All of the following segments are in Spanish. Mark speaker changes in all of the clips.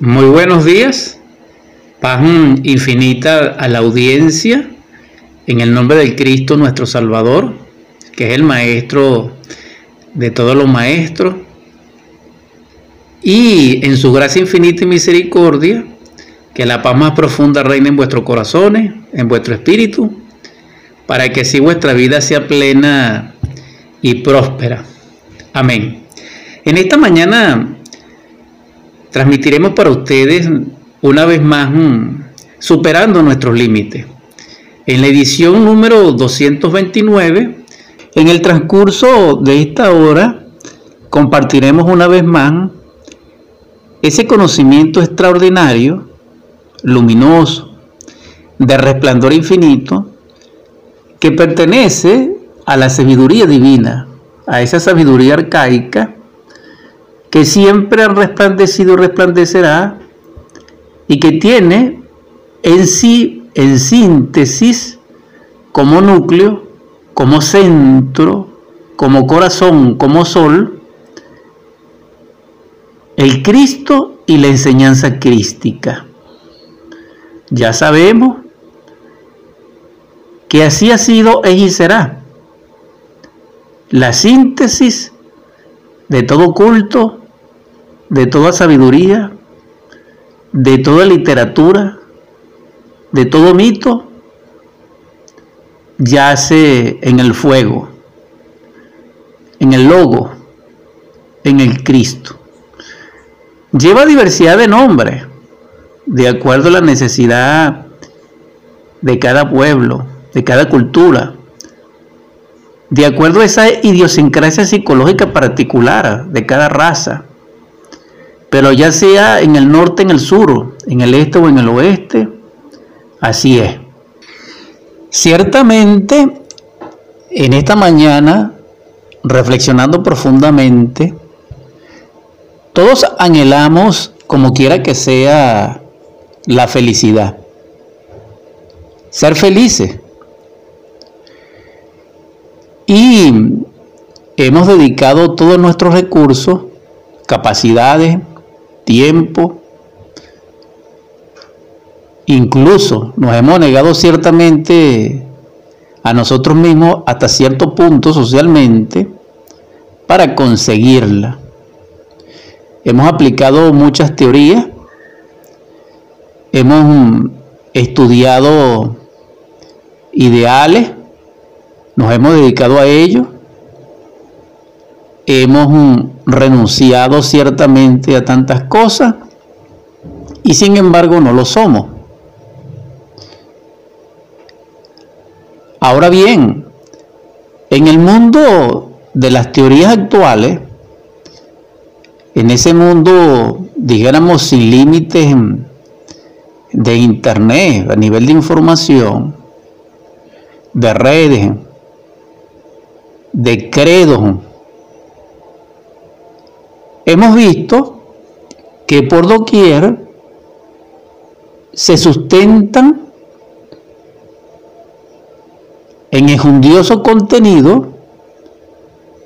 Speaker 1: Muy buenos días, paz infinita a la audiencia, en el nombre del Cristo nuestro Salvador, que es el Maestro de todos los maestros, y en su gracia infinita y misericordia, que la paz más profunda reine en vuestros corazones, en vuestro espíritu, para que así vuestra vida sea plena y próspera. Amén. En esta mañana transmitiremos para ustedes una vez más mm, superando nuestros límites. En la edición número 229, en el transcurso de esta hora, compartiremos una vez más ese conocimiento extraordinario, luminoso, de resplandor infinito, que pertenece a la sabiduría divina, a esa sabiduría arcaica que siempre ha resplandecido y resplandecerá y que tiene en sí, en síntesis, como núcleo, como centro, como corazón, como sol, el Cristo y la enseñanza crística. Ya sabemos que así ha sido y será. La síntesis de todo culto, de toda sabiduría, de toda literatura, de todo mito, yace en el fuego, en el logo, en el Cristo. Lleva diversidad de nombres, de acuerdo a la necesidad de cada pueblo, de cada cultura, de acuerdo a esa idiosincrasia psicológica particular de cada raza pero ya sea en el norte, en el sur, en el este o en el oeste, así es. Ciertamente, en esta mañana, reflexionando profundamente, todos anhelamos, como quiera que sea, la felicidad. Ser felices. Y hemos dedicado todos nuestros recursos, capacidades, tiempo. Incluso nos hemos negado ciertamente a nosotros mismos hasta cierto punto socialmente para conseguirla. Hemos aplicado muchas teorías, hemos estudiado ideales, nos hemos dedicado a ello, hemos renunciado ciertamente a tantas cosas y sin embargo no lo somos. Ahora bien, en el mundo de las teorías actuales, en ese mundo, dijéramos, sin límites de Internet, a nivel de información, de redes, de credos, hemos visto que por doquier se sustentan en enjundioso contenido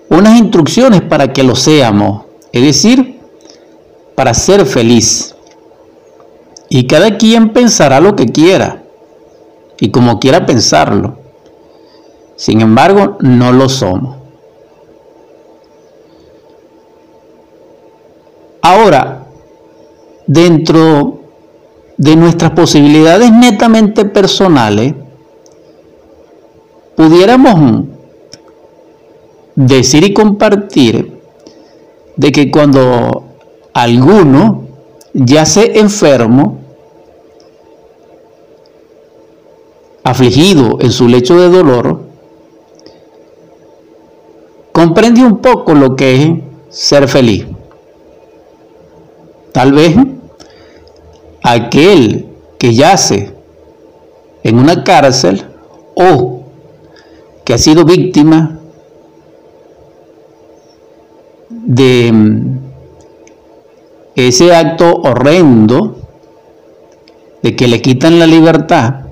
Speaker 1: unas instrucciones para que lo seamos, es decir, para ser feliz. Y cada quien pensará lo que quiera y como quiera pensarlo. Sin embargo, no lo somos. Ahora, dentro de nuestras posibilidades netamente personales, pudiéramos decir y compartir de que cuando alguno yace enfermo, afligido en su lecho de dolor, comprende un poco lo que es ser feliz. Tal vez aquel que yace en una cárcel o que ha sido víctima de mm, ese acto horrendo de que le quitan la libertad,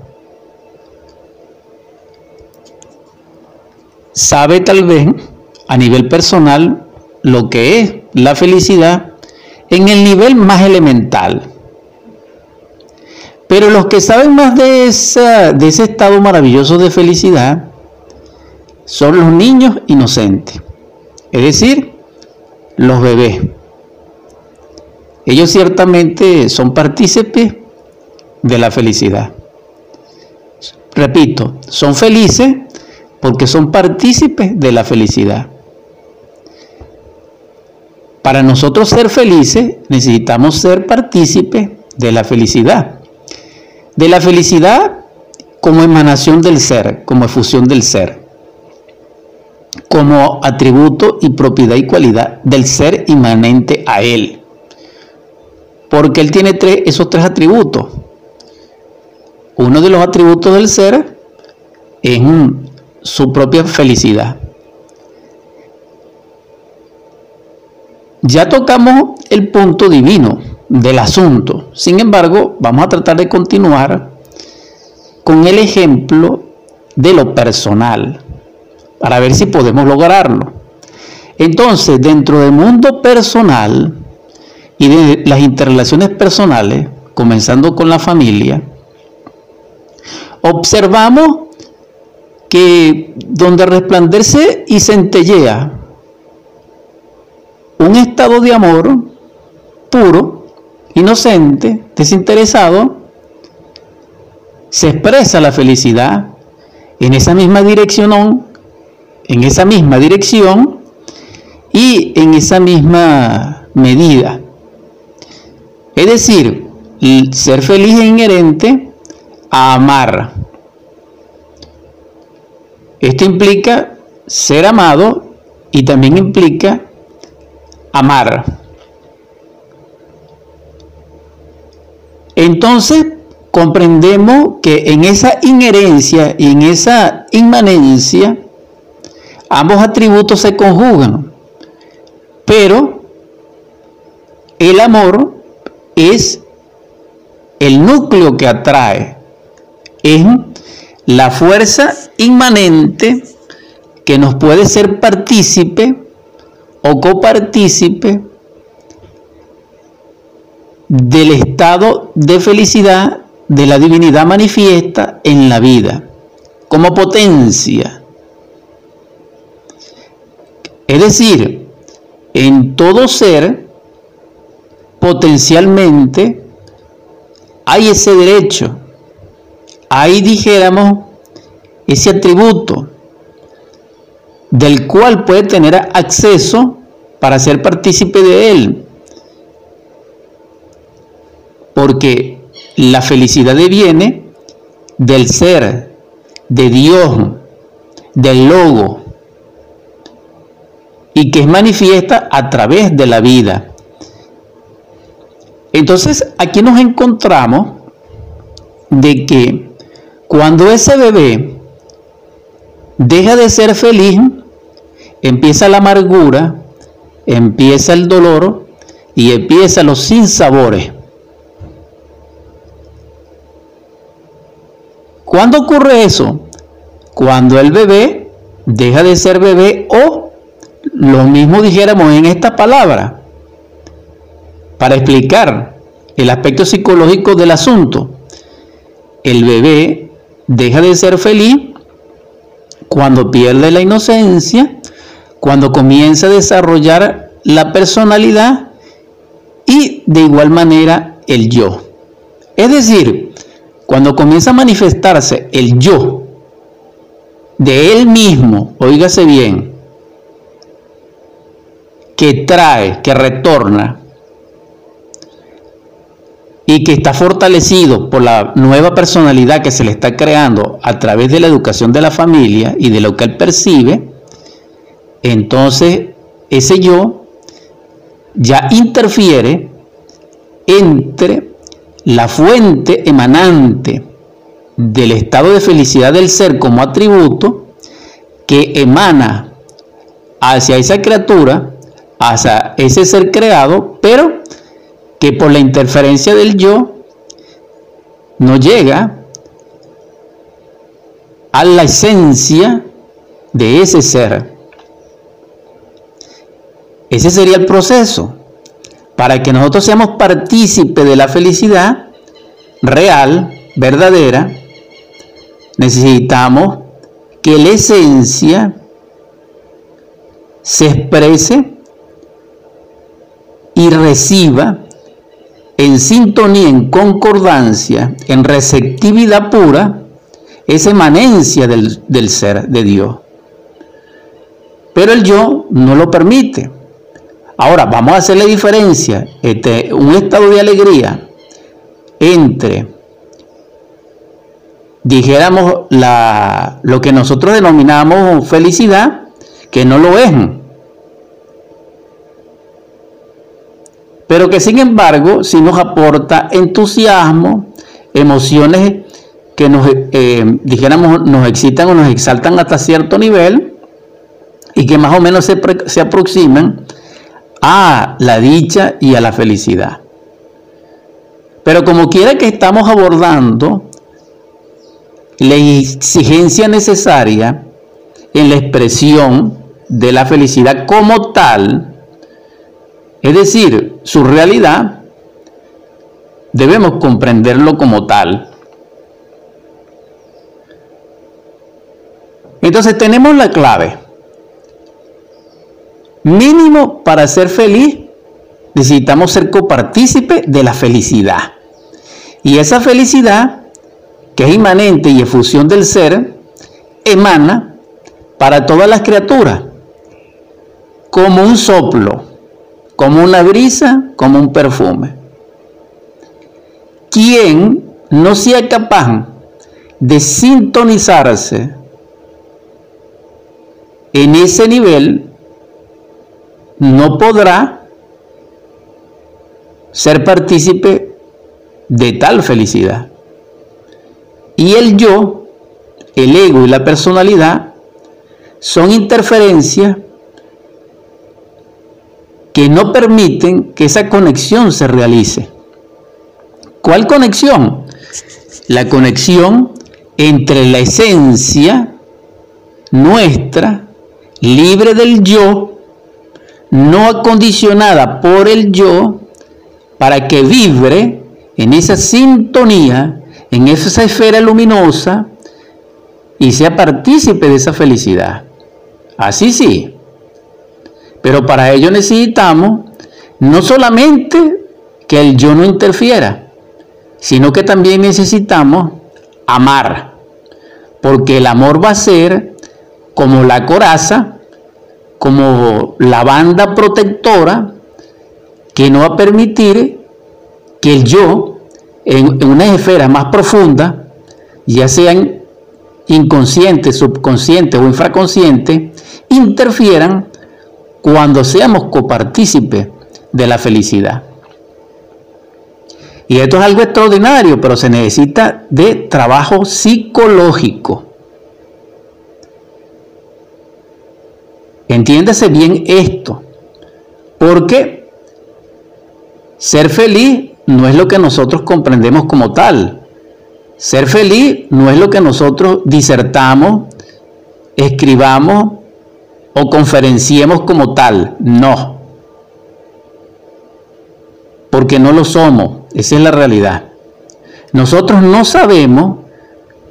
Speaker 1: sabe tal vez a nivel personal lo que es la felicidad en el nivel más elemental. Pero los que saben más de, de ese estado maravilloso de felicidad son los niños inocentes, es decir, los bebés. Ellos ciertamente son partícipes de la felicidad. Repito, son felices porque son partícipes de la felicidad. Para nosotros ser felices necesitamos ser partícipes de la felicidad. De la felicidad como emanación del ser, como efusión del ser, como atributo y propiedad y cualidad del ser inmanente a él. Porque él tiene esos tres atributos. Uno de los atributos del ser es su propia felicidad. Ya tocamos el punto divino del asunto. Sin embargo, vamos a tratar de continuar con el ejemplo de lo personal para ver si podemos lograrlo. Entonces, dentro del mundo personal y de las interrelaciones personales, comenzando con la familia, observamos que donde resplandece y centellea un estado de amor puro, inocente, desinteresado, se expresa la felicidad en esa misma dirección, en esa misma dirección y en esa misma medida. Es decir, ser feliz es inherente a amar. Esto implica ser amado y también implica amar. Entonces comprendemos que en esa inherencia y en esa inmanencia ambos atributos se conjugan, pero el amor es el núcleo que atrae, es la fuerza inmanente que nos puede ser partícipe o copartícipe del estado de felicidad de la divinidad manifiesta en la vida, como potencia. Es decir, en todo ser, potencialmente, hay ese derecho, ahí dijéramos ese atributo del cual puede tener acceso para ser partícipe de él. Porque la felicidad viene del ser, de Dios, del logo, y que es manifiesta a través de la vida. Entonces, aquí nos encontramos de que cuando ese bebé deja de ser feliz, empieza la amargura, empieza el dolor y empieza los sinsabores. ¿Cuándo ocurre eso? Cuando el bebé deja de ser bebé o lo mismo dijéramos en esta palabra para explicar el aspecto psicológico del asunto. El bebé deja de ser feliz cuando pierde la inocencia, cuando comienza a desarrollar la personalidad y de igual manera el yo. Es decir, cuando comienza a manifestarse el yo de él mismo, oígase bien, que trae, que retorna y que está fortalecido por la nueva personalidad que se le está creando a través de la educación de la familia y de lo que él percibe, entonces ese yo ya interfiere entre la fuente emanante del estado de felicidad del ser como atributo que emana hacia esa criatura, hacia ese ser creado, pero que por la interferencia del yo no llega a la esencia de ese ser. Ese sería el proceso. para que nosotros seamos partícipes de la felicidad real, verdadera, necesitamos que la esencia se exprese y reciba en sintonía, en concordancia, en receptividad pura, esa emanencia del, del ser de Dios. Pero el yo no lo permite. Ahora, vamos a hacer la diferencia entre un estado de alegría entre, dijéramos, la, lo que nosotros denominamos felicidad, que no lo es. Pero que sin embargo, si nos aporta entusiasmo, emociones que nos, eh, dijéramos, nos excitan o nos exaltan hasta cierto nivel y que más o menos se, se aproximan a la dicha y a la felicidad. Pero como quiera que estamos abordando la exigencia necesaria en la expresión de la felicidad como tal, es decir, su realidad, debemos comprenderlo como tal. Entonces tenemos la clave. Mínimo para ser feliz, necesitamos ser copartícipe de la felicidad. Y esa felicidad, que es inmanente y efusión del ser, emana para todas las criaturas, como un soplo, como una brisa, como un perfume. Quien no sea capaz de sintonizarse en ese nivel no podrá ser partícipe de tal felicidad. Y el yo, el ego y la personalidad son interferencias que no permiten que esa conexión se realice. ¿Cuál conexión? La conexión entre la esencia nuestra, libre del yo, no acondicionada por el yo, para que vibre en esa sintonía, en esa esfera luminosa y sea partícipe de esa felicidad. Así sí. Pero para ello necesitamos no solamente que el yo no interfiera, sino que también necesitamos amar. Porque el amor va a ser como la coraza como la banda protectora que no va a permitir que el yo, en, una esfera más profunda, ya sean inconsciente, subconsciente o infraconsciente, interfieran cuando seamos copartícipes de la felicidad. Y esto es algo extraordinario, pero se necesita de trabajo psicológico. Entiéndase bien esto, porque ser feliz no es lo que nosotros comprendemos como tal. Ser feliz no es lo que nosotros disertamos, escribamos o conferenciemos como tal. No. Porque no lo somos. Esa es la realidad. Nosotros no sabemos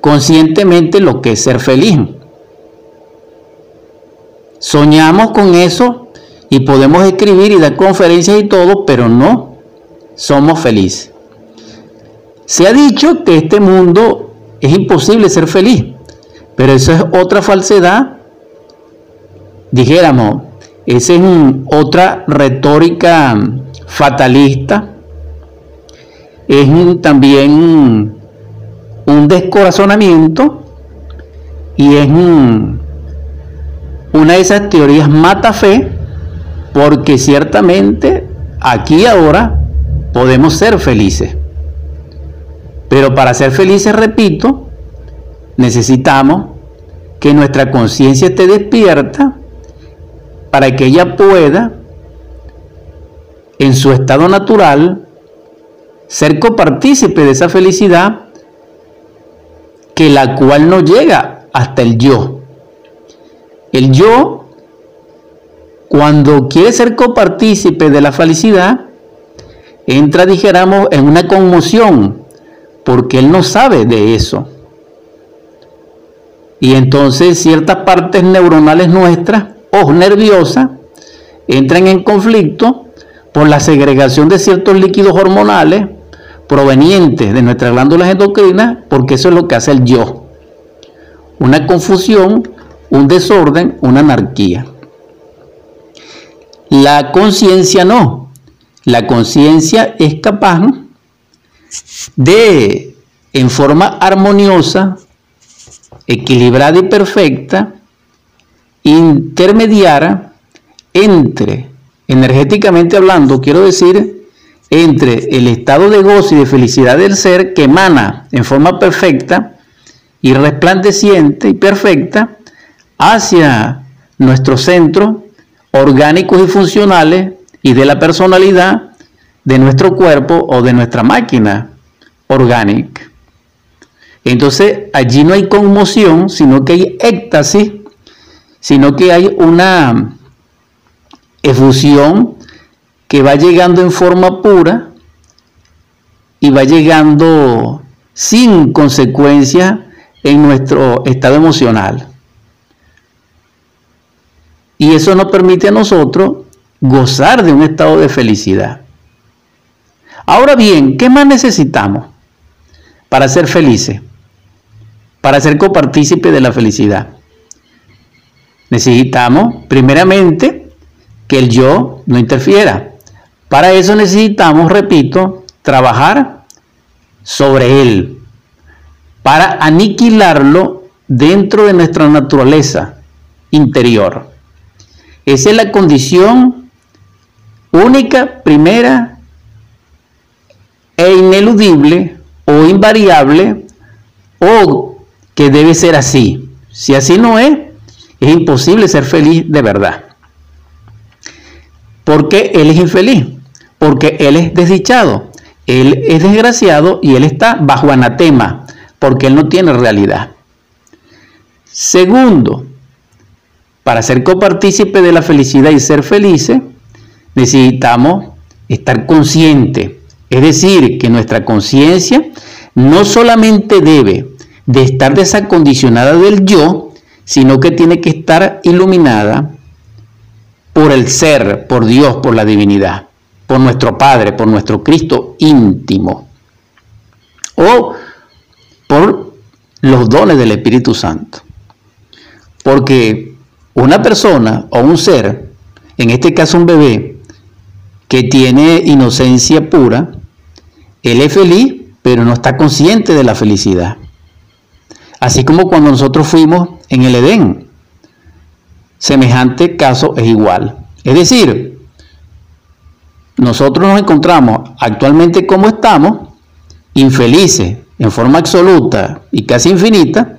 Speaker 1: conscientemente lo que es ser feliz. Soñamos con eso y podemos escribir y dar conferencias y todo, pero no somos felices. Se ha dicho que este mundo es imposible ser feliz, pero eso es otra falsedad. Dijéramos, esa es otra retórica fatalista. Es también un descorazonamiento y es un, una de esas teorías mata fe porque ciertamente aquí y ahora podemos ser felices. Pero para ser felices, repito, necesitamos que nuestra conciencia esté despierta para que ella pueda, en su estado natural, ser copartícipe de esa felicidad que la cual no llega hasta el yo. El yo, cuando quiere ser copartícipe de la felicidad, entra, dijéramos, en una conmoción, porque él no sabe de eso. Y entonces ciertas partes neuronales nuestras o nerviosas entran en conflicto por la segregación de ciertos líquidos hormonales provenientes de nuestras glándulas endocrinas, porque eso es lo que hace el yo. Una confusión, un desorden, una anarquía. La conciencia no. La conciencia es capaz de, en forma armoniosa, equilibrada y perfecta, intermediar entre, energéticamente hablando, quiero decir, entre el estado de gozo y de felicidad del ser que emana en forma perfecta y resplandeciente y perfecta hacia nuestro centro orgánicos y funcionales y de la personalidad de nuestro cuerpo o de nuestra máquina orgánica. Entonces allí no hay conmoción, sino que hay éxtasis, sino que hay una efusión que va llegando en forma pura y va llegando sin consecuencia en nuestro estado emocional. Y eso nos permite a nosotros gozar de un estado de felicidad. Ahora bien, ¿qué más necesitamos para ser felices? Para ser copartícipe de la felicidad. Necesitamos, primeramente, que el yo no interfiera. Para eso necesitamos, repito, trabajar sobre él, para aniquilarlo dentro de nuestra naturaleza interior. Esa es la condición única, primera e ineludible o invariable o que debe ser así. Si así no es, es imposible ser feliz de verdad. Porque él es infeliz, porque él es desdichado, él es desgraciado y él está bajo anatema, porque él no tiene realidad. Segundo, para ser copartícipe de la felicidad y ser felices, necesitamos estar conscientes. Es decir, que nuestra conciencia no solamente debe de estar desacondicionada del yo, sino que tiene que estar iluminada por el ser, por Dios, por la divinidad, por nuestro Padre, por nuestro Cristo íntimo, o por los dones del Espíritu Santo. Porque una persona o un ser, en este caso un bebé, que tiene inocencia pura, él es feliz, pero no está consciente de la felicidad. Así como cuando nosotros fuimos en el Edén. Semejante caso es igual. Es decir, nosotros nos encontramos actualmente como estamos, infelices en forma absoluta y casi infinita,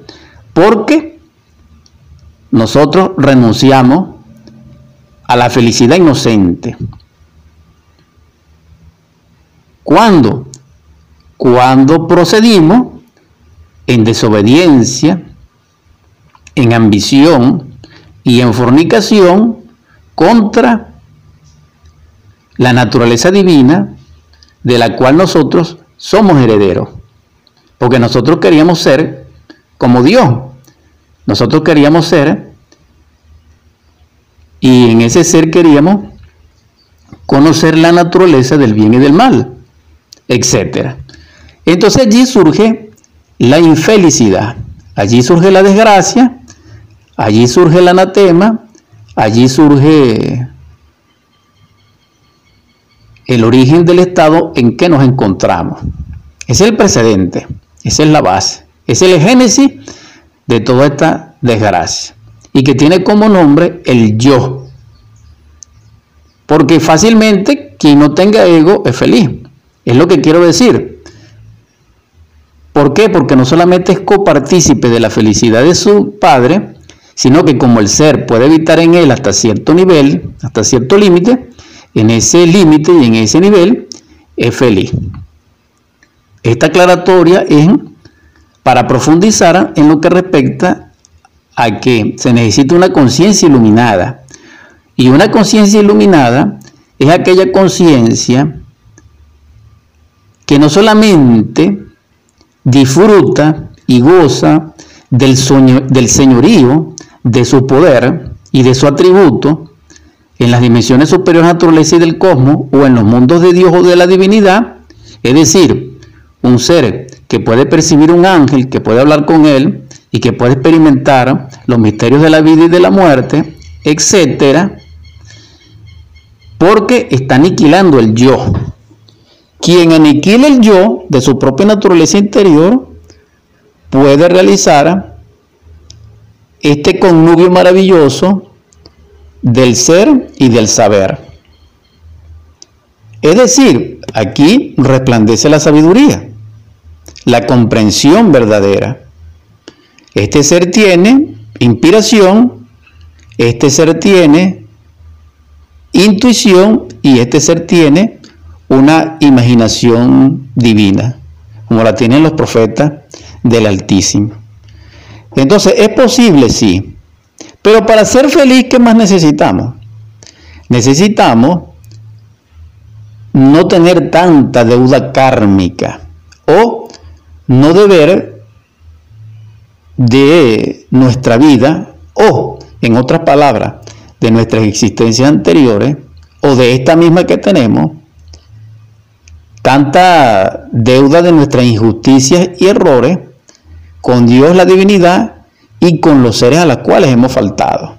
Speaker 1: porque nosotros renunciamos a la felicidad inocente. ¿Cuándo? Cuando procedimos en desobediencia, en ambición y en fornicación contra la naturaleza divina de la cual nosotros somos herederos. Porque nosotros queríamos ser como Dios, nosotros queríamos ser y en ese ser queríamos conocer la naturaleza del bien y del mal, etc. Entonces allí surge la infelicidad, allí surge la desgracia, allí surge el anatema, allí surge el origen del estado en que nos encontramos. Es el precedente, esa es la base, es el génesis de toda esta desgracia y que tiene como nombre el yo. Porque fácilmente quien no tenga ego es feliz. Es lo que quiero decir. ¿Por qué? Porque no solamente es copartícipe de la felicidad de su padre, sino que como el ser puede evitar en él hasta cierto nivel, hasta cierto límite, en ese límite y en ese nivel es feliz. Esta aclaratoria es para profundizar en lo que respecta a que se necesita una conciencia iluminada. Y una conciencia iluminada es aquella conciencia que no solamente disfruta y goza del, del señorío, de su poder y de su atributo en las dimensiones superiores naturales y del cosmos o en los mundos de Dios o de la divinidad, es decir, un ser que puede percibir un ángel, que puede hablar con él y que puede experimentar los misterios de la vida y de la muerte, etcétera, porque está aniquilando el yo. Quien aniquila el yo de su propia naturaleza interior puede realizar este connubio maravilloso del ser y del saber. Es decir, aquí resplandece la sabiduría, la comprensión verdadera. Este ser tiene inspiración, este ser tiene intuición y este ser tiene una imaginación divina, como la tienen los profetas del Altísimo. Entonces, es posible, sí, pero para ser feliz, ¿qué más necesitamos? Necesitamos no tener tanta deuda kármica o no deber de nuestra vida o, en otras palabras, de nuestras existencias anteriores o de esta misma que tenemos, tanta deuda de nuestras injusticias y errores con Dios la divinidad y con los seres a los cuales hemos faltado.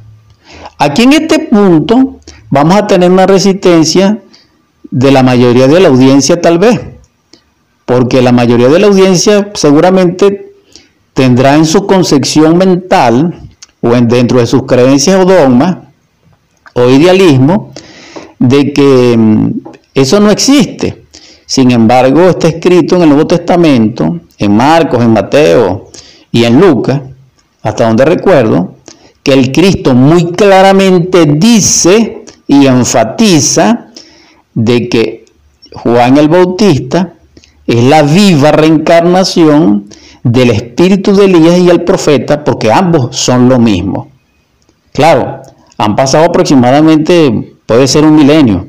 Speaker 1: Aquí en este punto vamos a tener una resistencia de la mayoría de la audiencia tal vez, porque la mayoría de la audiencia seguramente tendrá en su concepción mental o en, dentro de sus creencias o dogmas o idealismo de que mm, eso no existe. Sin embargo, está escrito en el Nuevo Testamento, en Marcos, en Mateo y en Lucas, hasta donde recuerdo, que el Cristo muy claramente dice y enfatiza de que Juan el Bautista es la viva reencarnación del espíritu de Elías y el profeta, porque ambos son lo mismo. Claro, han pasado aproximadamente, puede ser un milenio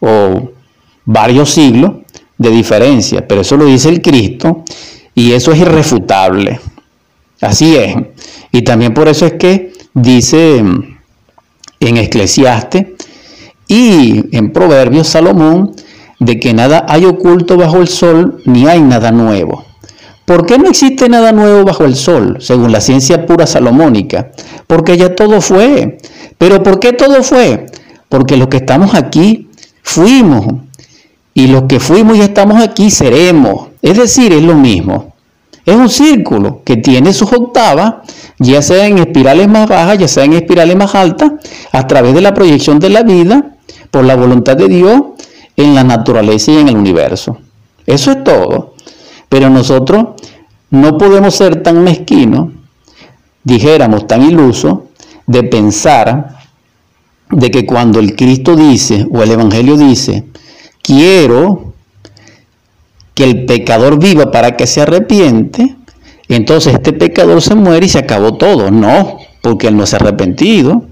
Speaker 1: o varios siglos de diferencia, pero eso lo dice el Cristo y eso es irrefutable. Así es. Y también por eso es que dice en Eclesiaste y en Proverbios Salomón de que nada hay oculto bajo el sol ni hay nada nuevo. ¿Por qué no existe nada nuevo bajo el sol, según la ciencia pura salomónica? Porque ya todo fue. ¿Pero por qué todo fue? Porque los que estamos aquí fuimos. Y los que fuimos y estamos aquí seremos. Es decir, es lo mismo. Es un círculo que tiene sus octavas, ya sea en espirales más bajas, ya sea en espirales más altas, a través de la proyección de la vida, por la voluntad de Dios, en la naturaleza y en el universo. Eso es todo. Pero nosotros no podemos ser tan mezquinos, dijéramos tan ilusos, de pensar de que cuando el Cristo dice o el Evangelio dice, quiero que el pecador viva para que se arrepiente, entonces este pecador se muere y se acabó todo. No, porque él no se ha arrepentido.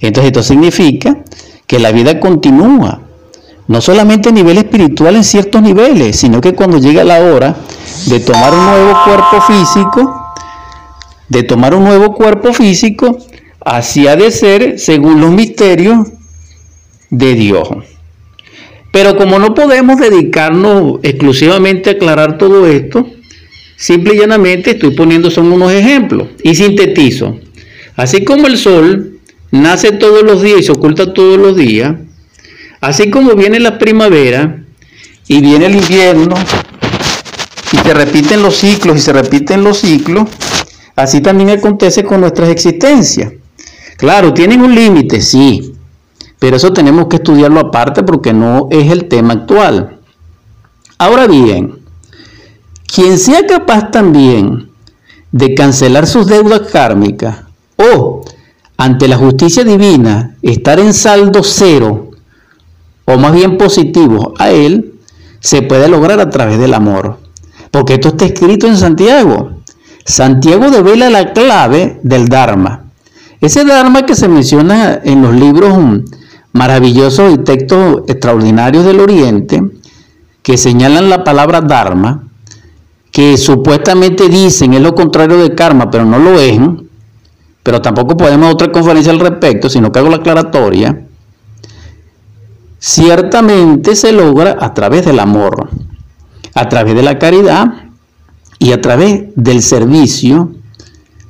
Speaker 1: Entonces esto significa que la vida continúa, no solamente a nivel espiritual en ciertos niveles, sino que cuando llega la hora de tomar un nuevo cuerpo físico, de tomar un nuevo cuerpo físico, Así ha de ser según los misterios de Dios. Pero como no podemos dedicarnos exclusivamente a aclarar todo esto, simple y llanamente estoy poniendo son unos ejemplos y sintetizo. Así como el sol nace todos los días y se oculta todos los días, así como viene la primavera y viene el invierno y se repiten los ciclos y se repiten los ciclos, así también acontece con nuestras existencias. Claro, tienen un límite, sí, pero eso tenemos que estudiarlo aparte porque no es el tema actual. Ahora bien, quien sea capaz también de cancelar sus deudas kármicas o ante la justicia divina estar en saldo cero o más bien positivo a él, se puede lograr a través del amor. Porque esto está escrito en Santiago. Santiago devela la clave del Dharma. Ese Dharma que se menciona en los libros maravillosos y textos extraordinarios del Oriente, que señalan la palabra Dharma, que supuestamente dicen es lo contrario de karma, pero no lo es, pero tampoco podemos otra conferencia al respecto, sino que hago la aclaratoria, ciertamente se logra a través del amor, a través de la caridad y a través del servicio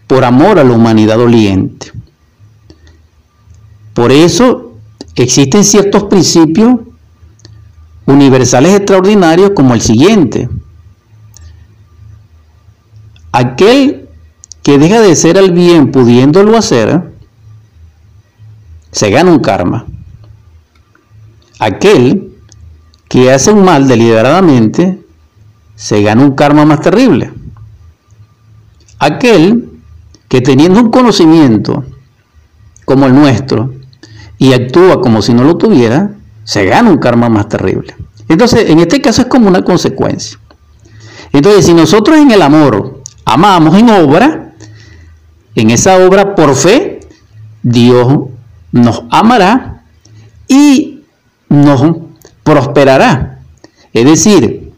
Speaker 1: por amor a la humanidad doliente. Por eso existen ciertos principios universales extraordinarios como el siguiente. Aquel que deja de ser el bien pudiéndolo hacer, se gana un karma. Aquel que hace un mal deliberadamente, se gana un karma más terrible. Aquel que teniendo un conocimiento como el nuestro y actúa como si no lo tuviera, se gana un karma más terrible. Entonces, en este caso es como una consecuencia. Entonces, si nosotros en el amor amamos en obra, en esa obra por fe, Dios nos amará y nos prosperará. Es decir,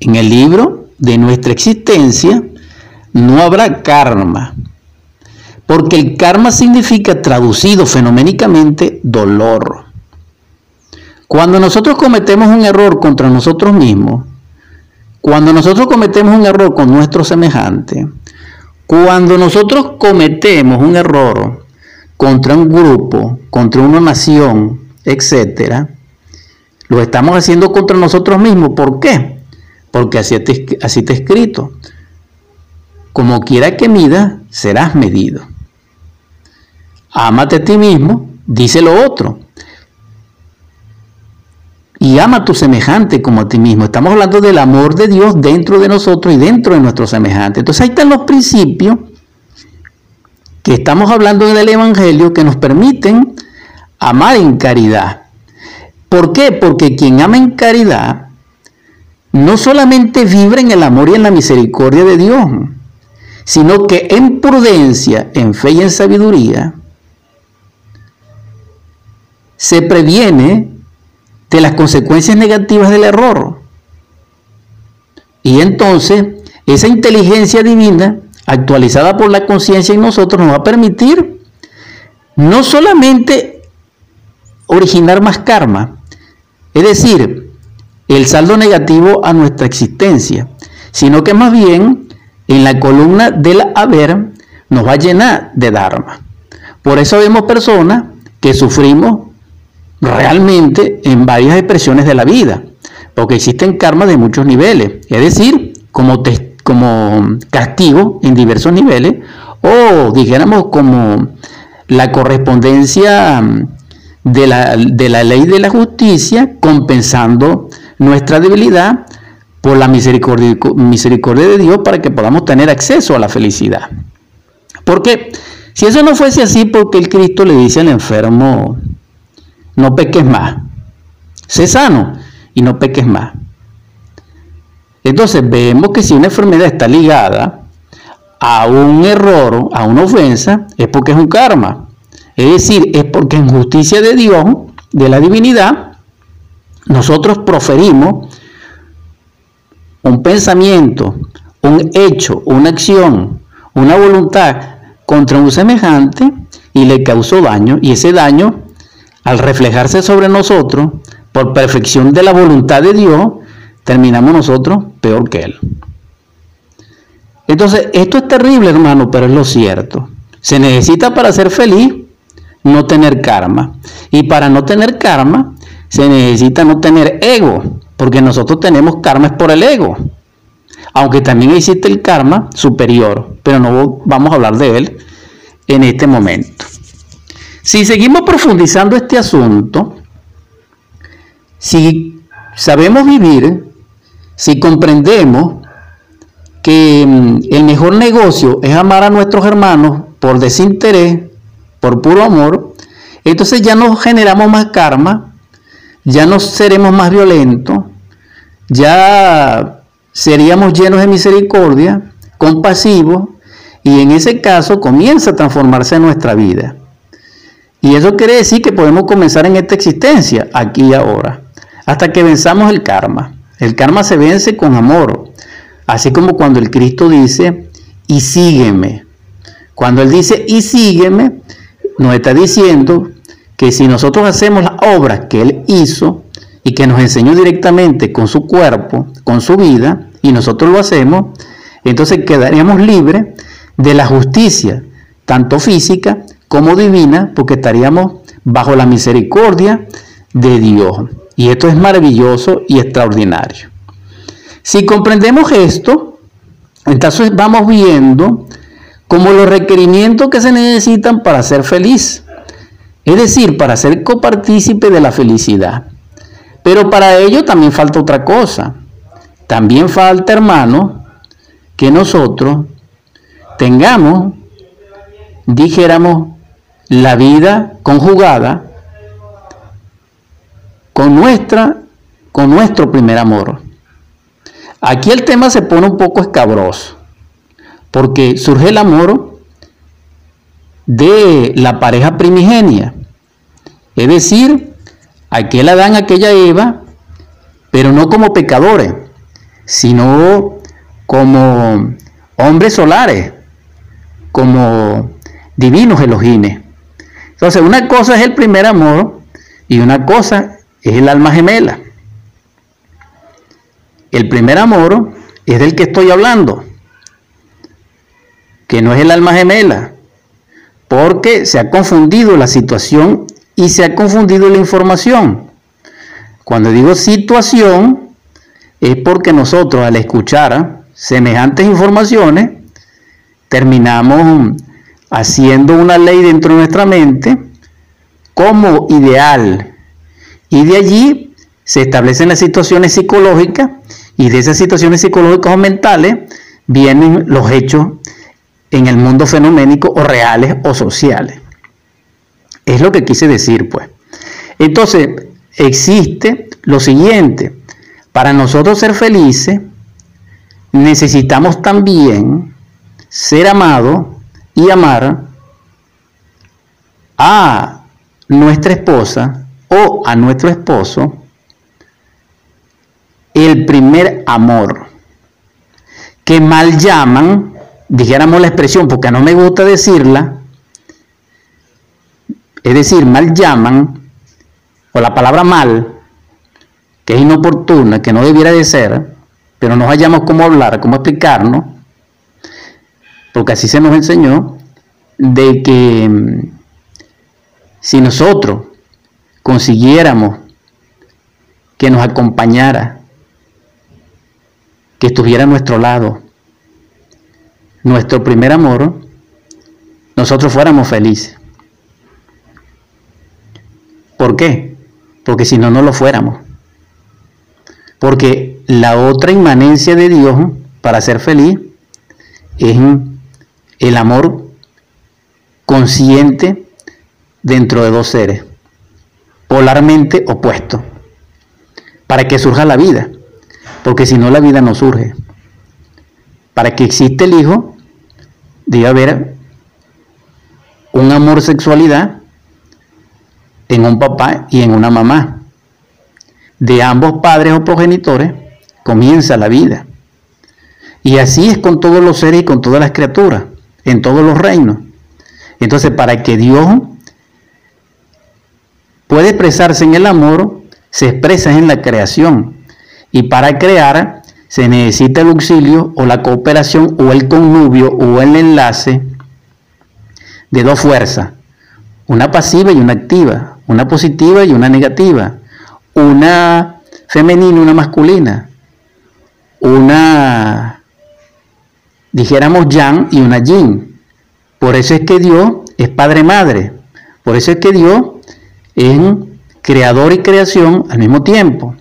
Speaker 1: en el libro de nuestra existencia no habrá karma, porque el karma significa, traducido fenoménicamente, dolor. Cuando nosotros cometemos un error contra nosotros mismos, cuando nosotros cometemos un error con nuestro semejante, cuando nosotros cometemos un error contra un grupo, contra una nación, etc., lo estamos haciendo contra nosotros mismos. ¿Por qué? Porque así está escrito. Como quiera que mida, serás medido. Ámate a ti mismo, dice lo otro. Y ama a tu semejante como a ti mismo. Estamos hablando del amor de Dios dentro de nosotros y dentro de nuestro semejante. Entonces ahí están los principios que estamos hablando en el Evangelio que nos permiten amar en caridad. ¿Por qué? Porque quien ama en caridad no solamente vibra en el amor y en la misericordia de Dios, sino que en prudencia, en fe y en sabiduría, se previene de las consecuencias negativas del error. Y entonces, esa inteligencia divina, actualizada por la conciencia en nosotros, nos va a permitir no solamente originar más karma, es decir, el saldo negativo a nuestra existencia, sino que más bien en la columna del haber nos va a llenar de Dharma. Por eso vemos personas que sufrimos realmente en varias expresiones de la vida, porque existen karmas de muchos niveles, es decir, como, como castigo en diversos niveles, o dijéramos como la correspondencia de la, de la ley de la justicia, compensando nuestra debilidad por la misericordia, misericordia de Dios para que podamos tener acceso a la felicidad. Porque si eso no fuese así, porque el Cristo le dice al enfermo, no peques más, sé sano y no peques más. Entonces vemos que si una enfermedad está ligada a un error, a una ofensa, es porque es un karma. Es decir, es porque en justicia de Dios, de la divinidad, nosotros proferimos un pensamiento, un hecho, una acción, una voluntad contra un semejante y le causó daño, y ese daño, al reflejarse sobre nosotros, por perfección de la voluntad de Dios, terminamos nosotros peor que Él. Entonces, esto es terrible, hermano, pero es lo cierto. Se necesita para ser feliz no tener karma. Y para no tener karma, se necesita no tener ego porque nosotros tenemos karma es por el ego. Aunque también existe el karma superior, pero no vamos a hablar de él en este momento. Si seguimos profundizando este asunto, si sabemos vivir, si comprendemos que mm, el mejor negocio es amar a nuestros hermanos por desinterés, por puro amor, entonces ya no generamos más karma, ya no seremos más violentos, ya seríamos llenos de misericordia, compasivos, y en ese caso comienza a transformarse nuestra vida. Y eso quiere decir que podemos comenzar en esta existencia, aquí y ahora, hasta que venzamos el karma. El karma se vence con amor, así como cuando el Cristo dice, y sígueme. Cuando Él dice, y sígueme, nos está diciendo que si nosotros hacemos las obras que Él hizo y que nos enseñó directamente con su cuerpo, con su vida, y nosotros lo hacemos, entonces quedaríamos libres de la justicia, tanto física como divina, porque estaríamos bajo la misericordia de Dios. Y esto es maravilloso y extraordinario. Si comprendemos esto, entonces vamos viendo como los requerimientos que se necesitan para ser feliz. Es decir, para ser copartícipe de la felicidad. Pero para ello también falta otra cosa. También falta, hermano, que nosotros tengamos, dijéramos, la vida conjugada con nuestra con nuestro primer amor. Aquí el tema se pone un poco escabroso, porque surge el amor de la pareja primigenia, es decir, aquel Adán, aquella Eva, pero no como pecadores, sino como hombres solares, como divinos elogines. Entonces, una cosa es el primer amor y una cosa es el alma gemela. El primer amor es del que estoy hablando, que no es el alma gemela, porque se ha confundido la situación y se ha confundido la información. Cuando digo situación, es porque nosotros al escuchar semejantes informaciones, terminamos haciendo una ley dentro de nuestra mente como ideal. Y de allí se establecen las situaciones psicológicas y de esas situaciones psicológicas o mentales vienen los hechos en el mundo fenoménico o reales o sociales. Es lo que quise decir, pues. Entonces, existe lo siguiente. Para nosotros ser felices, necesitamos también ser amados y amar a nuestra esposa o a nuestro esposo el primer amor, que mal llaman, dijéramos la expresión porque no me gusta decirla, es decir, mal llaman, o la palabra mal, que es inoportuna, que no debiera de ser, pero no hallamos cómo hablar, cómo explicarnos, porque así se nos enseñó, de que mm, si nosotros consiguiéramos que nos acompañara, que estuviera a nuestro lado, nuestro primer amor, nosotros fuéramos felices. ¿Por qué? Porque si no, no lo fuéramos. Porque la otra inmanencia de Dios para ser feliz es el amor consciente dentro de dos seres, polarmente opuestos, para que surja la vida, porque si no la vida no surge. Para que exista el hijo, debe haber un amor sexualidad en un papá y en una mamá. De ambos padres o progenitores comienza la vida. Y así es con todos los seres y con todas las criaturas en todos los reinos. Entonces, para que Dios pueda expresarse en el amor, se expresa en la creación. Y para crear se necesita el auxilio o la cooperación o el connubio o el enlace de dos fuerzas, una pasiva y una activa, una positiva y una negativa, una femenina y una masculina, una dijéramos yang y una yin. Por eso es que Dios es Padre-Madre. Por eso es que Dios es creador y creación al mismo tiempo.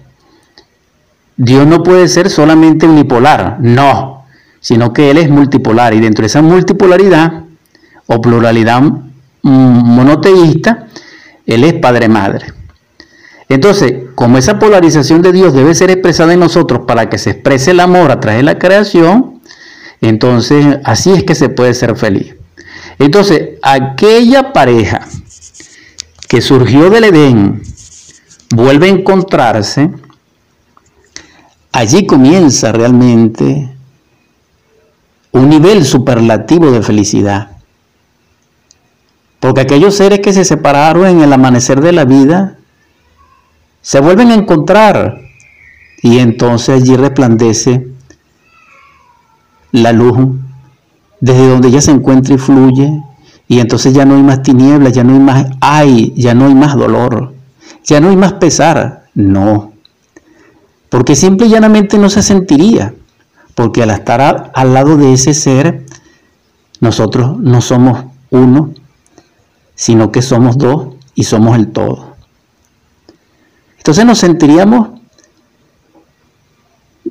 Speaker 1: Dios no puede ser solamente unipolar, no, sino que Él es multipolar y dentro de esa multipolaridad o pluralidad monoteísta, Él es Padre-Madre. Entonces, como esa polarización de Dios debe ser expresada en nosotros para que se exprese el amor a través de la creación, entonces, así es que se puede ser feliz. Entonces, aquella pareja que surgió del Edén, vuelve a encontrarse, allí comienza realmente un nivel superlativo de felicidad. Porque aquellos seres que se separaron en el amanecer de la vida se vuelven a encontrar y entonces allí resplandece la luz desde donde ella se encuentra y fluye y entonces ya no hay más tinieblas, ya no hay más ay, ya no hay más dolor, ya no hay más pesar, no. Porque simple y llanamente no se sentiría, porque al estar al lado de ese ser, nosotros no somos uno, sino que somos dos y somos el todo. Entonces nos sentiríamos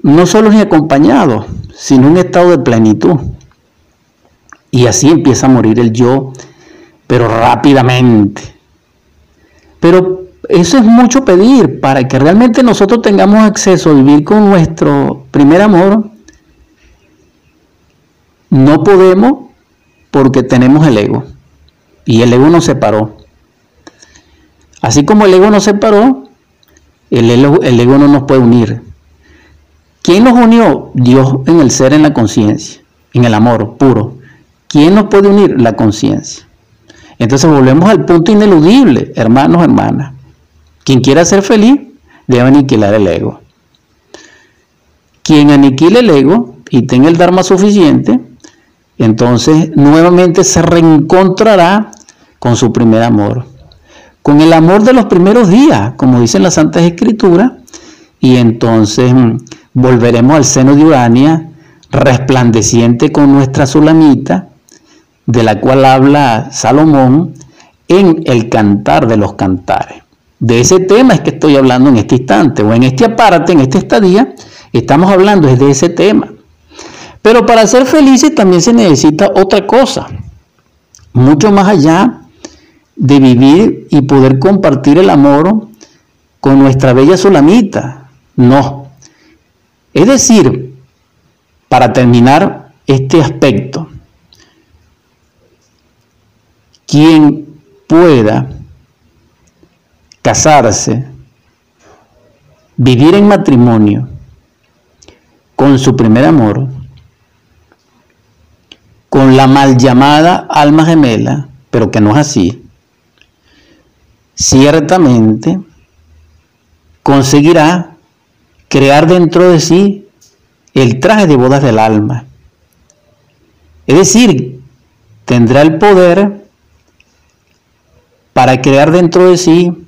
Speaker 1: no solo ni acompañados, sino en un estado de plenitud. Y así empieza a morir el yo, pero rápidamente. Pero eso es mucho pedir para que realmente nosotros tengamos acceso a vivir con nuestro primer amor. No podemos porque tenemos el ego. Y el ego nos separó. Así como el ego nos separó, el ego, el ego no nos puede unir. ¿Quién nos unió? Dios en el ser, en la conciencia, en el amor puro. ¿Quién nos puede unir? La conciencia. Entonces volvemos al punto ineludible, hermanos, hermanas. Quien quiera ser feliz debe aniquilar el ego. Quien aniquile el ego y tenga el Dharma suficiente, entonces nuevamente se reencontrará con su primer amor, con el amor de los primeros días, como dicen las Santas Escrituras, y entonces mm, volveremos al seno de Urania, resplandeciente con nuestra sulamita, de la cual habla Salomón en el cantar de los cantares. De ese tema es que estoy hablando en este instante, o en este aparte, en este estadía, estamos hablando de ese tema. Pero para ser felices también se necesita otra cosa, mucho más allá de vivir y poder compartir el amor con nuestra bella Solamita. No. Es decir, para terminar este aspecto, quien pueda casarse, vivir en matrimonio con su primer amor, con la mal llamada alma gemela, pero que no es así, ciertamente conseguirá crear dentro de sí el traje de bodas del alma. Es decir, tendrá el poder para crear dentro de sí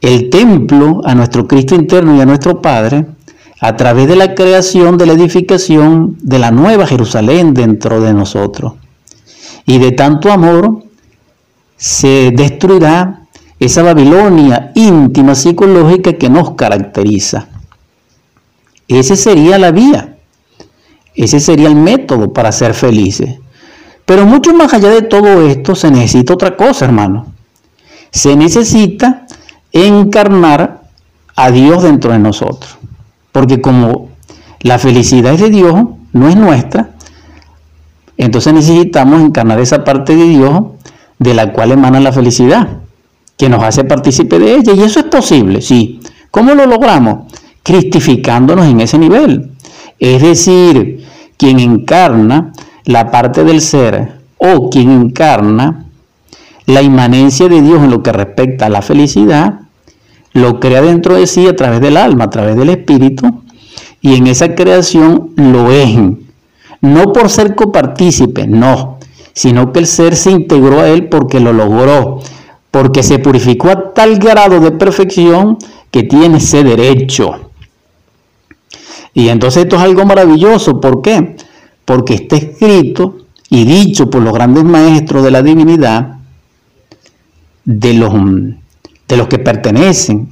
Speaker 1: el templo a nuestro Cristo interno y a nuestro Padre, a través de la creación de la edificación de la nueva Jerusalén dentro de nosotros. Y de tanto amor se destruirá esa Babilonia íntima psicológica que nos caracteriza. Ese sería la vía, ese sería el método para ser felices. Pero mucho más allá de todo esto se necesita otra cosa, hermano. Se necesita encarnar a Dios dentro de nosotros. Porque como la felicidad es de Dios, no es nuestra, entonces necesitamos encarnar esa parte de Dios de la cual emana la felicidad, que nos hace partícipe de ella. Y eso es posible, sí. ¿Cómo lo logramos? Cristificándonos en ese nivel. Es decir, quien encarna la parte del ser o quien encarna la inmanencia de Dios en lo que respecta a la felicidad, lo crea dentro de sí a través del alma, a través del espíritu, y en esa creación lo es. No por ser copartícipe, no, sino que el ser se integró a él porque lo logró, porque se purificó a tal grado de perfección que tiene ese derecho. Y entonces esto es algo maravilloso, ¿por qué? Porque está escrito y dicho por los grandes maestros de la divinidad, de los de los que pertenecen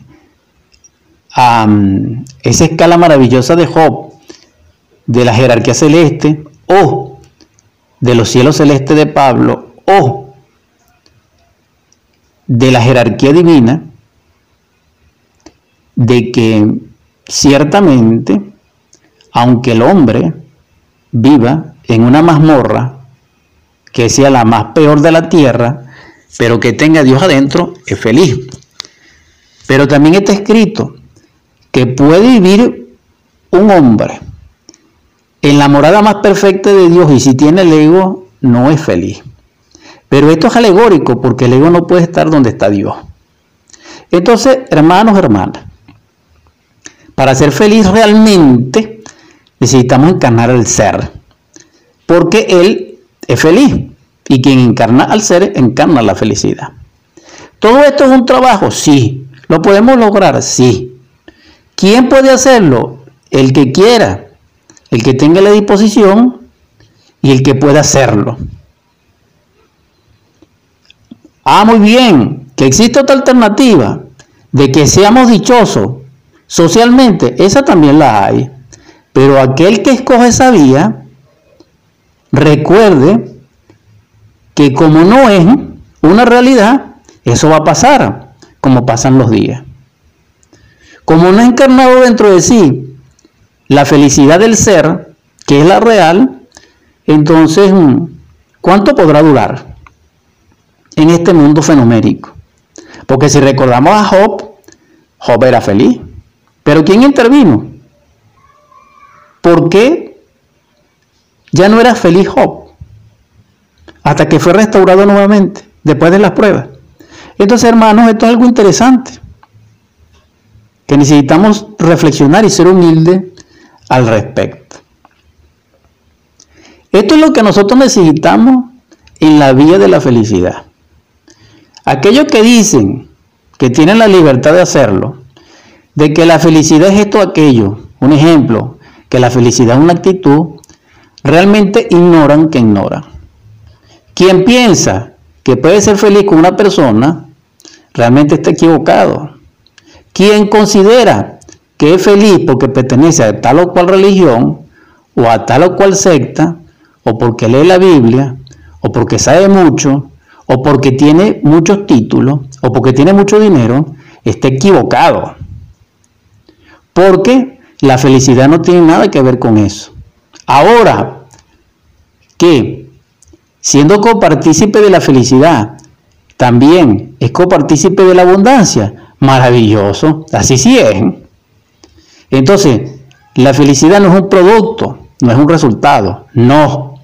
Speaker 1: a mm, esa escala maravillosa de Job, de la jerarquía celeste, o de los cielos celestes de Pablo, o de la jerarquía divina, de que ciertamente, aunque el hombre viva en una mazmorra, que sea la más peor de la tierra, pero que tenga Dios adentro, es feliz. Pero también está escrito que puede vivir un hombre en la morada más perfecta de Dios y si tiene el ego no es feliz. Pero esto es alegórico porque el ego no puede estar donde está Dios. Entonces, hermanos, hermanas, para ser feliz realmente necesitamos encarnar al ser, porque Él es feliz y quien encarna al ser encarna la felicidad. ¿Todo esto es un trabajo? Sí. ¿Lo podemos lograr? Sí. ¿Quién puede hacerlo? El que quiera, el que tenga la disposición y el que pueda hacerlo. Ah, muy bien, que existe otra alternativa de que seamos dichosos socialmente, esa también la hay. Pero aquel que escoge esa vía, recuerde que como no es una realidad, eso va a pasar, como pasan los días. Como no ha encarnado dentro de sí la felicidad del ser, que es la real, entonces, ¿cuánto podrá durar en este mundo fenomérico? Porque si recordamos a Job, Job era feliz. Pero ¿quién intervino? ¿Por qué ya no era feliz Job? Hasta que fue restaurado nuevamente, después de las pruebas. Entonces, hermanos, esto es algo interesante. Que necesitamos reflexionar y ser humildes al respecto. Esto es lo que nosotros necesitamos en la vía de la felicidad. Aquellos que dicen que tienen la libertad de hacerlo, de que la felicidad es esto o aquello, un ejemplo, que la felicidad es una actitud, realmente ignoran que ignoran. Quien piensa que puede ser feliz con una persona, realmente está equivocado. Quien considera que es feliz porque pertenece a tal o cual religión o a tal o cual secta, o porque lee la Biblia, o porque sabe mucho, o porque tiene muchos títulos, o porque tiene mucho dinero, está equivocado. Porque la felicidad no tiene nada que ver con eso. Ahora, que siendo copartícipe de la felicidad, también es copartícipe de la abundancia, maravilloso, así sí es. Entonces, la felicidad no es un producto, no es un resultado, no.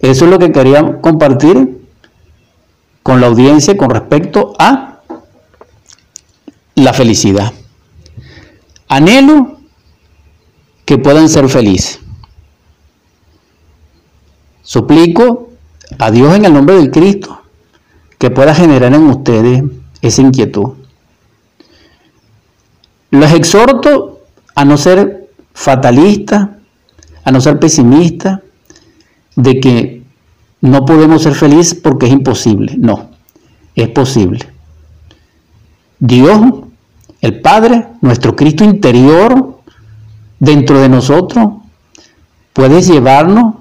Speaker 1: Eso es lo que quería compartir con la audiencia con respecto a la felicidad. Anhelo que puedan ser felices. Suplico a Dios en el nombre del Cristo que pueda generar en ustedes esa inquietud. Los exhorto a no ser fatalistas, a no ser pesimistas, de que no podemos ser felices porque es imposible. No, es posible. Dios, el Padre, nuestro Cristo interior, dentro de nosotros, puede llevarnos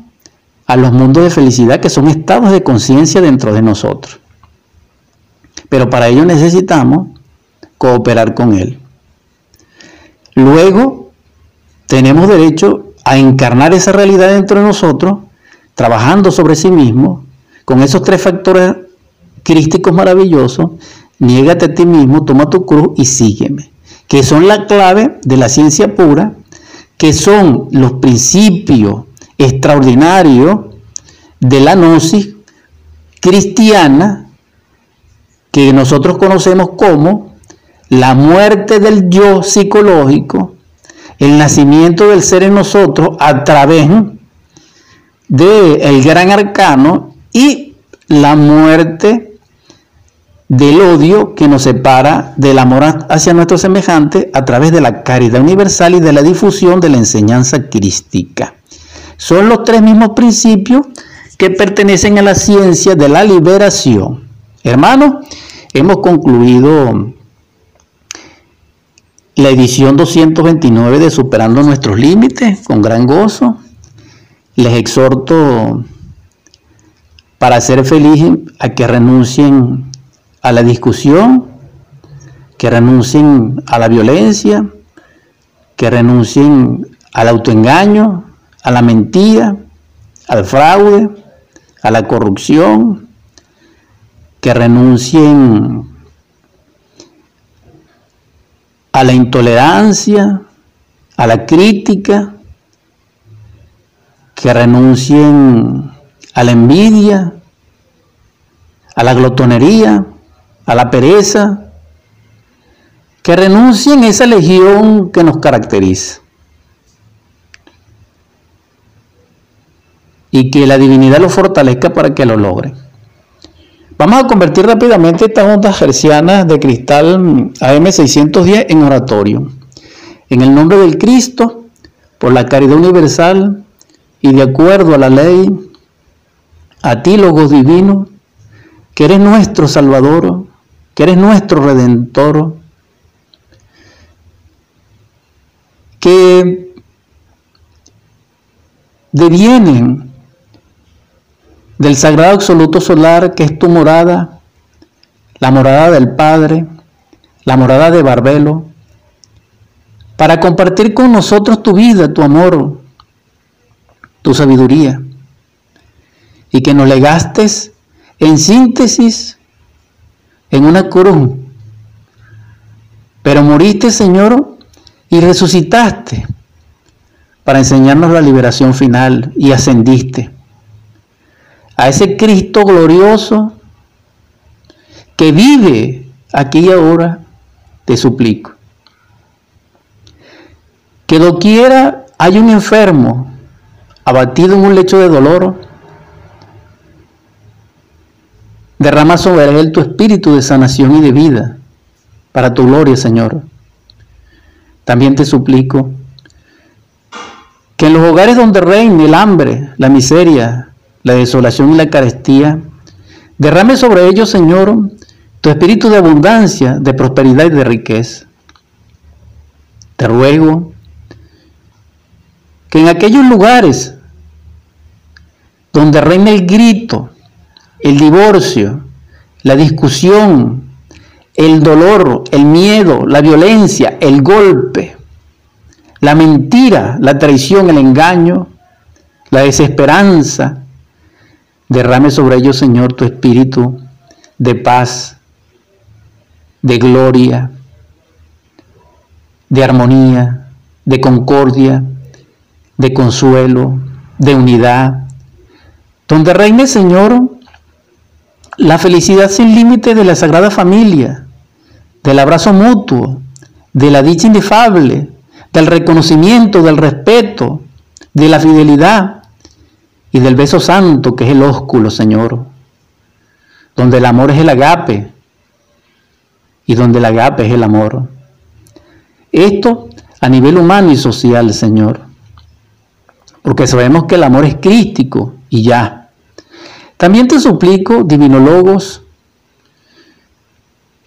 Speaker 1: a los mundos de felicidad que son estados de conciencia dentro de nosotros. Pero para ello necesitamos cooperar con Él. Luego, tenemos derecho a encarnar esa realidad dentro de nosotros trabajando sobre sí mismo, con esos tres factores crísticos maravillosos, niégate a ti mismo, toma tu cruz y sígueme, que son la clave de la ciencia pura, que son los principios extraordinarios de la gnosis cristiana, que nosotros conocemos como la muerte del yo psicológico, el nacimiento del ser en nosotros a través del el gran arcano y la muerte del odio que nos separa del amor hacia nuestro semejante a través de la caridad universal y de la difusión de la enseñanza crística. Son los tres mismos principios que pertenecen a la ciencia de la liberación. Hermanos, hemos concluido la edición 229 de Superando nuestros Límites con gran gozo les exhorto para ser felices a que renuncien a la discusión, que renuncien a la violencia, que renuncien al autoengaño, a la mentira, al fraude, a la corrupción, que renuncien a la intolerancia, a la crítica, que renuncien a la envidia, a la glotonería, a la pereza, que renuncien a esa legión que nos caracteriza. Y que la divinidad lo fortalezca para que lo logren. Vamos a convertir rápidamente estas ondas hercianas de cristal AM610 en oratorio. En el nombre del Cristo, por la caridad universal y de acuerdo a la ley, a ti, Logos Divino, que eres nuestro Salvador, que eres nuestro Redentor, que devienen del sagrado absoluto solar que es tu morada, la morada del Padre, la morada de Barbelo, para compartir con nosotros tu vida, tu amor, tu sabiduría, y que nos legaste en síntesis en una cruz. Pero moriste, Señor, y resucitaste para enseñarnos la liberación final y ascendiste a ese Cristo glorioso que vive aquí y ahora, te suplico. Que doquiera hay un enfermo abatido en un lecho de dolor, derrama sobre él tu espíritu de sanación y de vida para tu gloria, Señor. También te suplico que en los hogares donde reine el hambre, la miseria, la desolación y la carestía, derrame sobre ellos, Señor, tu espíritu de abundancia, de prosperidad y de riqueza. Te ruego que en aquellos lugares donde reina el grito, el divorcio, la discusión, el dolor, el miedo, la violencia, el golpe, la mentira, la traición, el engaño, la desesperanza, Derrame sobre ellos, Señor, tu espíritu de paz, de gloria, de armonía, de concordia, de consuelo, de unidad, donde reine, Señor, la felicidad sin límite de la Sagrada Familia, del abrazo mutuo, de la dicha inefable, del reconocimiento, del respeto, de la fidelidad, y del beso santo que es el ósculo, Señor, donde el amor es el agape y donde el agape es el amor. Esto a nivel humano y social, Señor, porque sabemos que el amor es crístico y ya. También te suplico, divinólogos,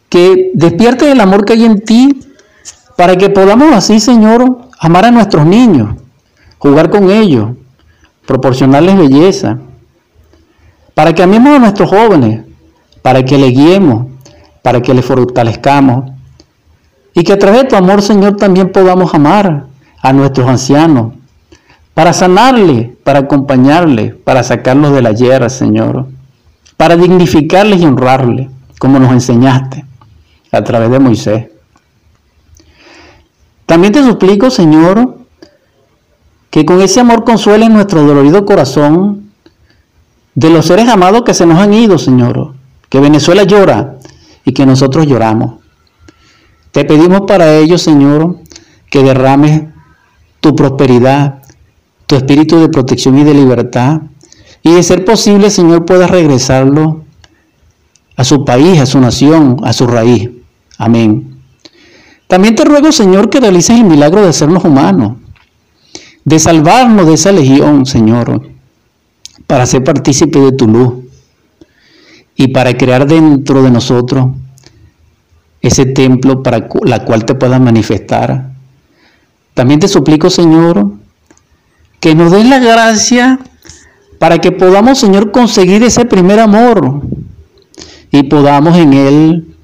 Speaker 1: que despiertes el amor que hay en ti para que podamos así, Señor, amar a nuestros niños, jugar con ellos, proporcionarles belleza, para que amemos a nuestros jóvenes, para que le guiemos, para que le fortalezcamos, y que a través de tu amor, Señor, también podamos amar a nuestros ancianos, para sanarles, para acompañarles, para sacarlos de la guerra, Señor, para dignificarles y honrarles, como nos enseñaste a través de Moisés. También te suplico, Señor, que con ese amor consuele nuestro dolorido corazón de los seres amados que se nos han ido, Señor. Que Venezuela llora y que nosotros lloramos. Te pedimos para ellos, Señor, que derrames tu prosperidad, tu espíritu de protección y de libertad. Y de ser posible, Señor, puedas regresarlo a su país, a su nación, a su raíz. Amén. También te ruego, Señor, que realices el milagro de sernos humanos de salvarnos de esa legión, Señor, para ser partícipe de tu luz y para crear dentro de nosotros ese templo para la cual te puedas manifestar. También te suplico, Señor, que nos des la gracia para que podamos, Señor, conseguir ese primer amor y podamos en él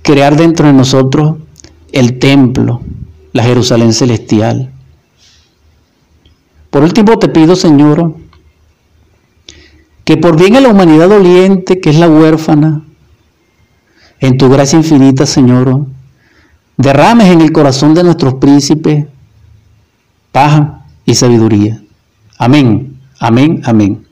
Speaker 1: crear dentro de nosotros el templo, la Jerusalén celestial. Por último te pido, Señor, que por bien a la humanidad doliente, que es la huérfana, en tu gracia infinita, Señor, derrames en el corazón de nuestros príncipes paz y sabiduría. Amén, amén, amén.